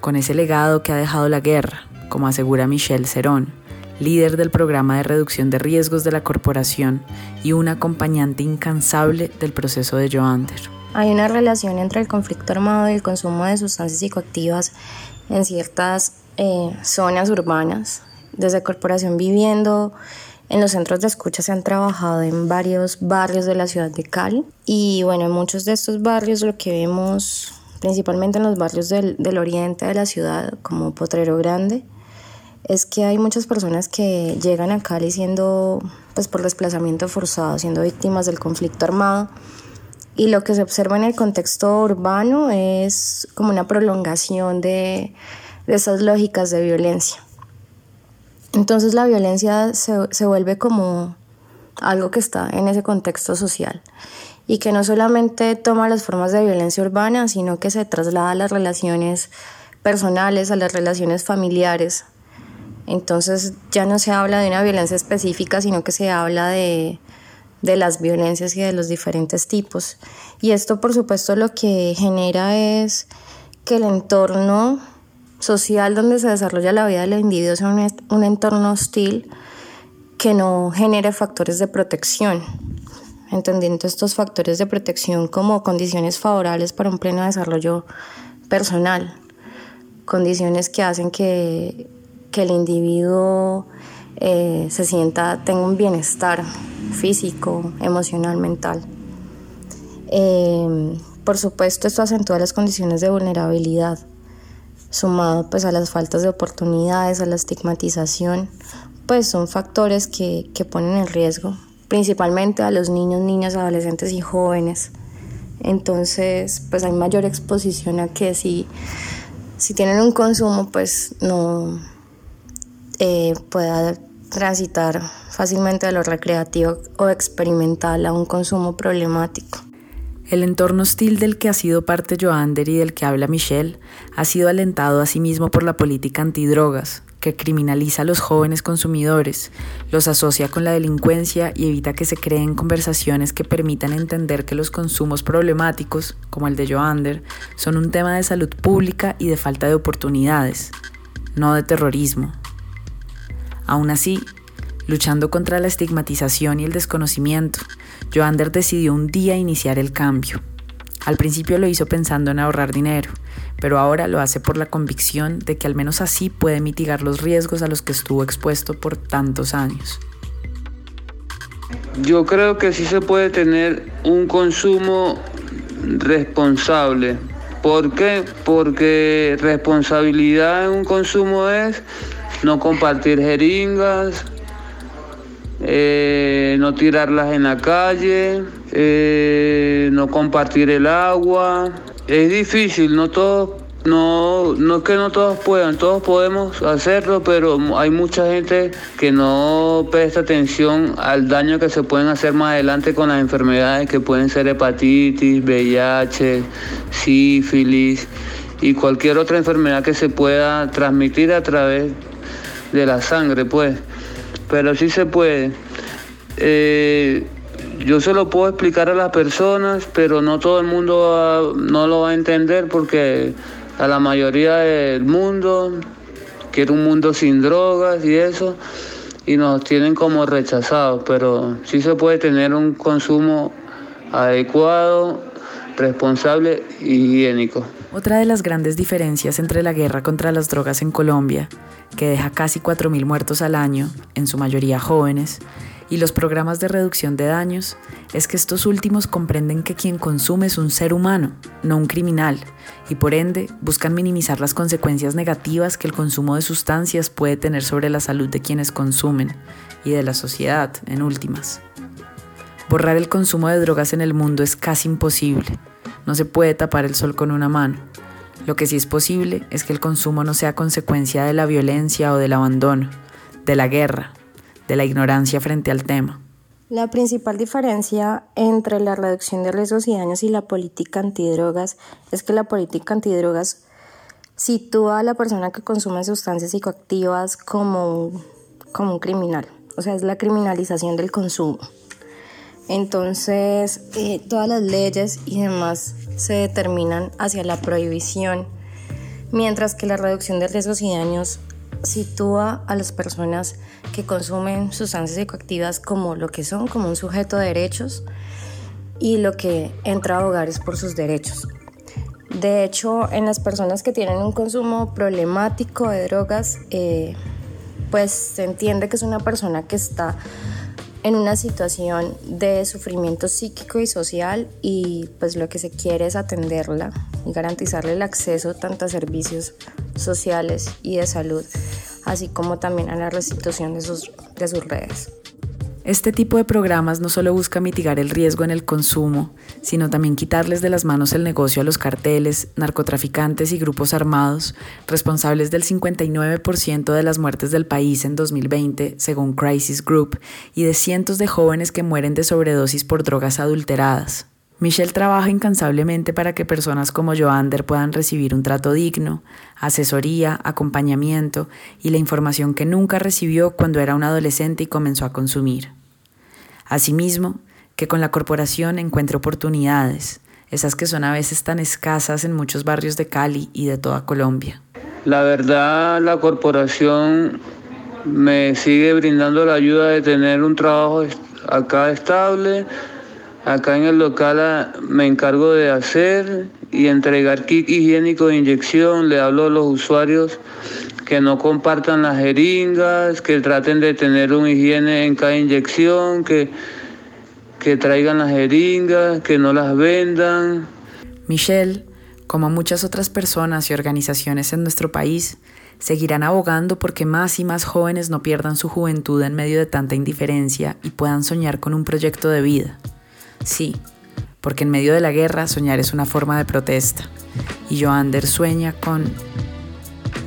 con ese legado que ha dejado la guerra, como asegura Michelle Cerón, líder del programa de reducción de riesgos de la corporación y un acompañante incansable del proceso de Joander. Hay una relación entre el conflicto armado y el consumo de sustancias psicoactivas en ciertas eh, zonas urbanas. Desde Corporación Viviendo, en los centros de escucha se han trabajado en varios barrios de la ciudad de Cali. Y bueno, en muchos de estos barrios lo que vemos, principalmente en los barrios del, del oriente de la ciudad, como Potrero Grande, es que hay muchas personas que llegan a Cali siendo, pues por desplazamiento forzado, siendo víctimas del conflicto armado. Y lo que se observa en el contexto urbano es como una prolongación de, de esas lógicas de violencia. Entonces la violencia se, se vuelve como algo que está en ese contexto social y que no solamente toma las formas de violencia urbana, sino que se traslada a las relaciones personales, a las relaciones familiares. Entonces ya no se habla de una violencia específica, sino que se habla de, de las violencias y de los diferentes tipos. Y esto, por supuesto, lo que genera es que el entorno social donde se desarrolla la vida del individuo sea un, un entorno hostil que no genere factores de protección, entendiendo estos factores de protección como condiciones favorables para un pleno desarrollo personal, condiciones que hacen que, que el individuo eh, se sienta, tenga un bienestar físico, emocional, mental. Eh, por supuesto, esto acentúa las condiciones de vulnerabilidad, sumado pues a las faltas de oportunidades, a la estigmatización, pues son factores que, que ponen en riesgo principalmente a los niños, niñas, adolescentes y jóvenes. Entonces, pues hay mayor exposición a que si, si tienen un consumo, pues no eh, pueda transitar fácilmente de lo recreativo o experimental a un consumo problemático. El entorno hostil del que ha sido parte Joander y del que habla Michelle ha sido alentado asimismo por la política antidrogas, que criminaliza a los jóvenes consumidores, los asocia con la delincuencia y evita que se creen conversaciones que permitan entender que los consumos problemáticos, como el de Joander, son un tema de salud pública y de falta de oportunidades, no de terrorismo. Aún así, luchando contra la estigmatización y el desconocimiento, Joander decidió un día iniciar el cambio. Al principio lo hizo pensando en ahorrar dinero, pero ahora lo hace por la convicción de que al menos así puede mitigar los riesgos a los que estuvo expuesto por tantos años. Yo creo que sí se puede tener un consumo responsable. ¿Por qué? Porque responsabilidad en un consumo es no compartir jeringas, eh, no tirarlas en la calle, eh, no compartir el agua. Es difícil, no todos, no, no es que no todos puedan, todos podemos hacerlo, pero hay mucha gente que no presta atención al daño que se pueden hacer más adelante con las enfermedades que pueden ser hepatitis, VIH, sífilis y cualquier otra enfermedad que se pueda transmitir a través de la sangre, pues. Pero sí se puede. Eh, yo se lo puedo explicar a las personas, pero no todo el mundo no lo va a entender porque a la mayoría del mundo quiere un mundo sin drogas y eso, y nos tienen como rechazados, pero sí se puede tener un consumo adecuado, responsable y higiénico. Otra de las grandes diferencias entre la guerra contra las drogas en Colombia, que deja casi 4.000 muertos al año, en su mayoría jóvenes, y los programas de reducción de daños, es que estos últimos comprenden que quien consume es un ser humano, no un criminal, y por ende buscan minimizar las consecuencias negativas que el consumo de sustancias puede tener sobre la salud de quienes consumen y de la sociedad, en últimas. Borrar el consumo de drogas en el mundo es casi imposible. No se puede tapar el sol con una mano. Lo que sí es posible es que el consumo no sea consecuencia de la violencia o del abandono, de la guerra, de la ignorancia frente al tema. La principal diferencia entre la reducción de riesgos y daños y la política antidrogas es que la política antidrogas sitúa a la persona que consume sustancias psicoactivas como, un- como un criminal. O sea, es la criminalización del consumo. Entonces, eh, todas las leyes y demás se determinan hacia la prohibición, mientras que la reducción de riesgos y daños sitúa a las personas que consumen sustancias psicoactivas como lo que son, como un sujeto de derechos y lo que entra a hogares por sus derechos. De hecho, en las personas que tienen un consumo problemático de drogas, eh, pues se entiende que es una persona que está en una situación de sufrimiento psíquico y social y pues lo que se quiere es atenderla y garantizarle el acceso tanto a servicios sociales y de salud, así como también a la restitución de sus, de sus redes. Este tipo de programas no solo busca mitigar el riesgo en el consumo, sino también quitarles de las manos el negocio a los carteles, narcotraficantes y grupos armados, responsables del 59% de las muertes del país en 2020, según Crisis Group, y de cientos de jóvenes que mueren de sobredosis por drogas adulteradas. Michelle trabaja incansablemente para que personas como Joander puedan recibir un trato digno, asesoría, acompañamiento y la información que nunca recibió cuando era un adolescente y comenzó a consumir. Asimismo, que con la corporación encuentre oportunidades, esas que son a veces tan escasas en muchos barrios de Cali y de toda Colombia. La verdad, la corporación me sigue brindando la ayuda de tener un trabajo acá estable. Acá en el local ah, me encargo de hacer y entregar kit higiénico de inyección. Le hablo a los usuarios que no compartan las jeringas, que traten de tener un higiene en cada inyección, que, que traigan las jeringas, que no las vendan. Michelle, como muchas otras personas y organizaciones en nuestro país, seguirán abogando porque más y más jóvenes no pierdan su juventud en medio de tanta indiferencia y puedan soñar con un proyecto de vida. Sí, porque en medio de la guerra soñar es una forma de protesta. Y Joander sueña con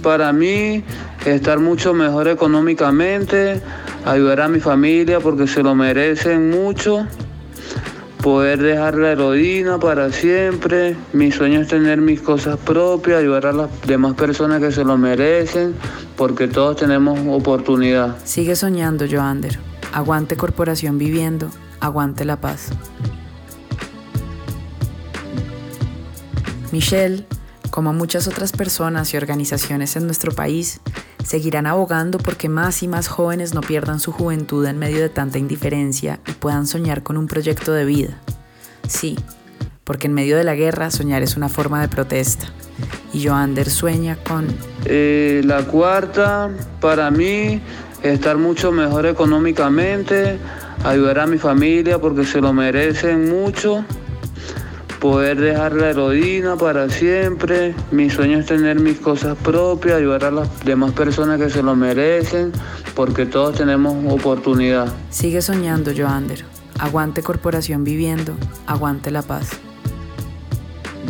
Para mí, estar mucho mejor económicamente, ayudar a mi familia porque se lo merecen mucho, poder dejar la heroína para siempre. Mi sueño es tener mis cosas propias, ayudar a las demás personas que se lo merecen, porque todos tenemos oportunidad. Sigue soñando, Joander. Aguante Corporación Viviendo, aguante la paz. Michelle, como muchas otras personas y organizaciones en nuestro país, seguirán abogando porque más y más jóvenes no pierdan su juventud en medio de tanta indiferencia y puedan soñar con un proyecto de vida. Sí, porque en medio de la guerra soñar es una forma de protesta. Y Joander sueña con Eh, la cuarta, para mí, estar mucho mejor económicamente, ayudar a mi familia porque se lo merecen mucho, poder dejar la heroína para siempre. Mi sueño es tener mis cosas propias, ayudar a las demás personas que se lo merecen, porque todos tenemos oportunidad. Sigue soñando, Joander. Aguante Corporación Viviendo, aguante la paz.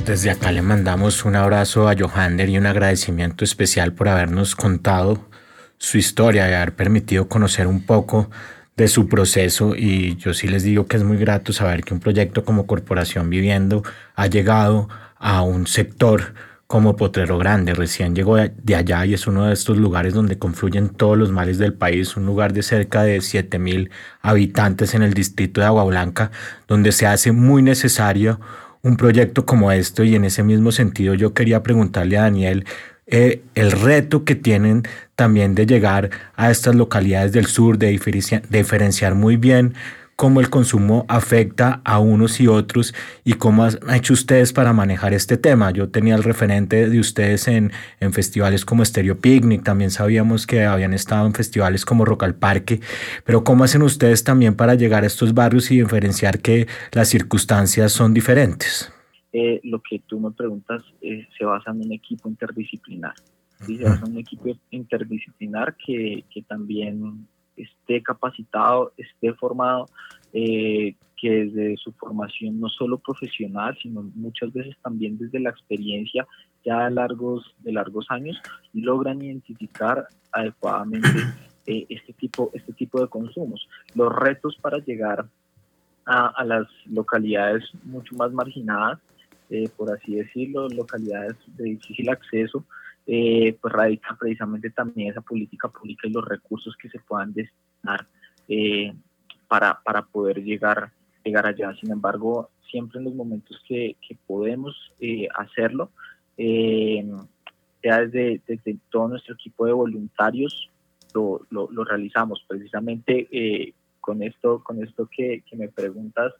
Desde acá le mandamos un abrazo a Johander y un agradecimiento especial por habernos contado su historia y haber permitido conocer un poco de su proceso y yo sí les digo que es muy grato saber que un proyecto como Corporación Viviendo ha llegado a un sector como Potrero Grande, recién llegó de allá y es uno de estos lugares donde confluyen todos los males del país, un lugar de cerca de 7 mil habitantes en el distrito de Agua Blanca, donde se hace muy necesario un proyecto como este. Y en ese mismo sentido yo quería preguntarle a Daniel eh, el reto que tienen también de llegar a estas localidades del sur, de diferencia- de diferenciar muy bien cómo el consumo afecta a unos y otros y cómo han hecho ustedes para manejar este tema. Yo tenía el referente de ustedes en, en festivales como Stereo Picnic, también sabíamos que habían estado en festivales como Rock al Parque, pero cómo hacen ustedes también para llegar a estos barrios y diferenciar que las circunstancias son diferentes. Eh, lo que tú me preguntas eh, se basa en un equipo interdisciplinar. ¿sí? Se basa en un equipo interdisciplinar que, que también esté capacitado, esté formado, eh, que desde su formación no solo profesional, sino muchas veces también desde la experiencia ya de largos, de largos años, logran identificar adecuadamente eh, este, tipo, este tipo de consumos. Los retos para llegar a, a las localidades mucho más marginadas, eh, por así decirlo, localidades de difícil acceso, eh, pues radica precisamente también esa política pública y los recursos que se puedan destinar eh, para, para poder llegar, llegar allá. Sin embargo, siempre en los momentos que, que podemos hacerlo, ya desde, desde todo nuestro equipo de voluntarios lo, lo, realizamos. Precisamente con esto, con esto que me preguntas,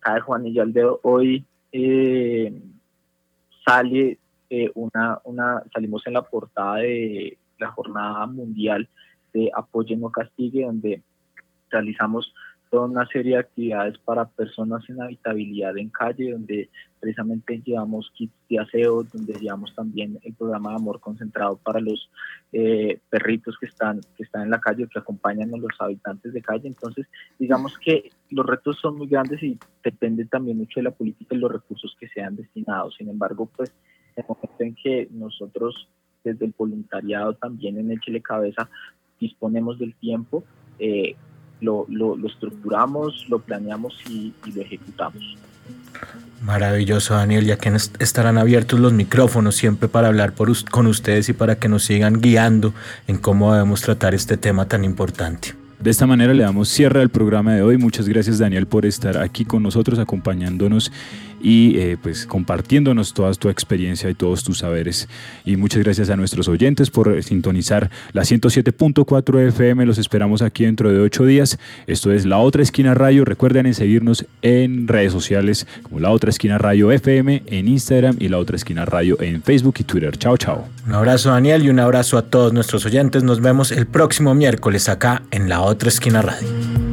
cada Juanillo al dedo, hoy eh, sale eh, una, una, salimos en la portada de la jornada mundial de Apoyo No Castigue, donde realizamos toda una serie de actividades para personas en habitabilidad en calle, donde precisamente llevamos kits de aseo, donde llevamos también el programa de amor concentrado para los eh, perritos que están, que están en la calle, que acompañan a los habitantes de calle. Entonces, digamos que los retos son muy grandes y depende también mucho de la política y los recursos que sean destinados. Sin embargo, pues en el momento en que nosotros desde el voluntariado también en Échele Cabeza disponemos del tiempo, eh, lo, lo, lo, estructuramos, lo planeamos y, y, lo ejecutamos. Maravilloso, Daniel, ya que estarán abiertos los micrófonos siempre para hablar por, con ustedes y para que nos sigan guiando en cómo debemos tratar este tema tan importante. De esta manera le damos cierre al programa de hoy. Muchas gracias Daniel por estar aquí con nosotros, acompañándonos y eh, pues compartiéndonos toda tu experiencia y todos tus saberes. Y muchas gracias a nuestros oyentes por sintonizar la 107.4 FM. Los esperamos aquí dentro de ocho días. Esto es La Otra Esquina Radio. Recuerden en seguirnos en redes sociales como La Otra Esquina Radio FM en Instagram y La Otra Esquina Radio en Facebook y Twitter. Chao, chao. Un abrazo Daniel y un abrazo a todos nuestros oyentes. Nos vemos el próximo miércoles acá en La Otra Esquina Radio.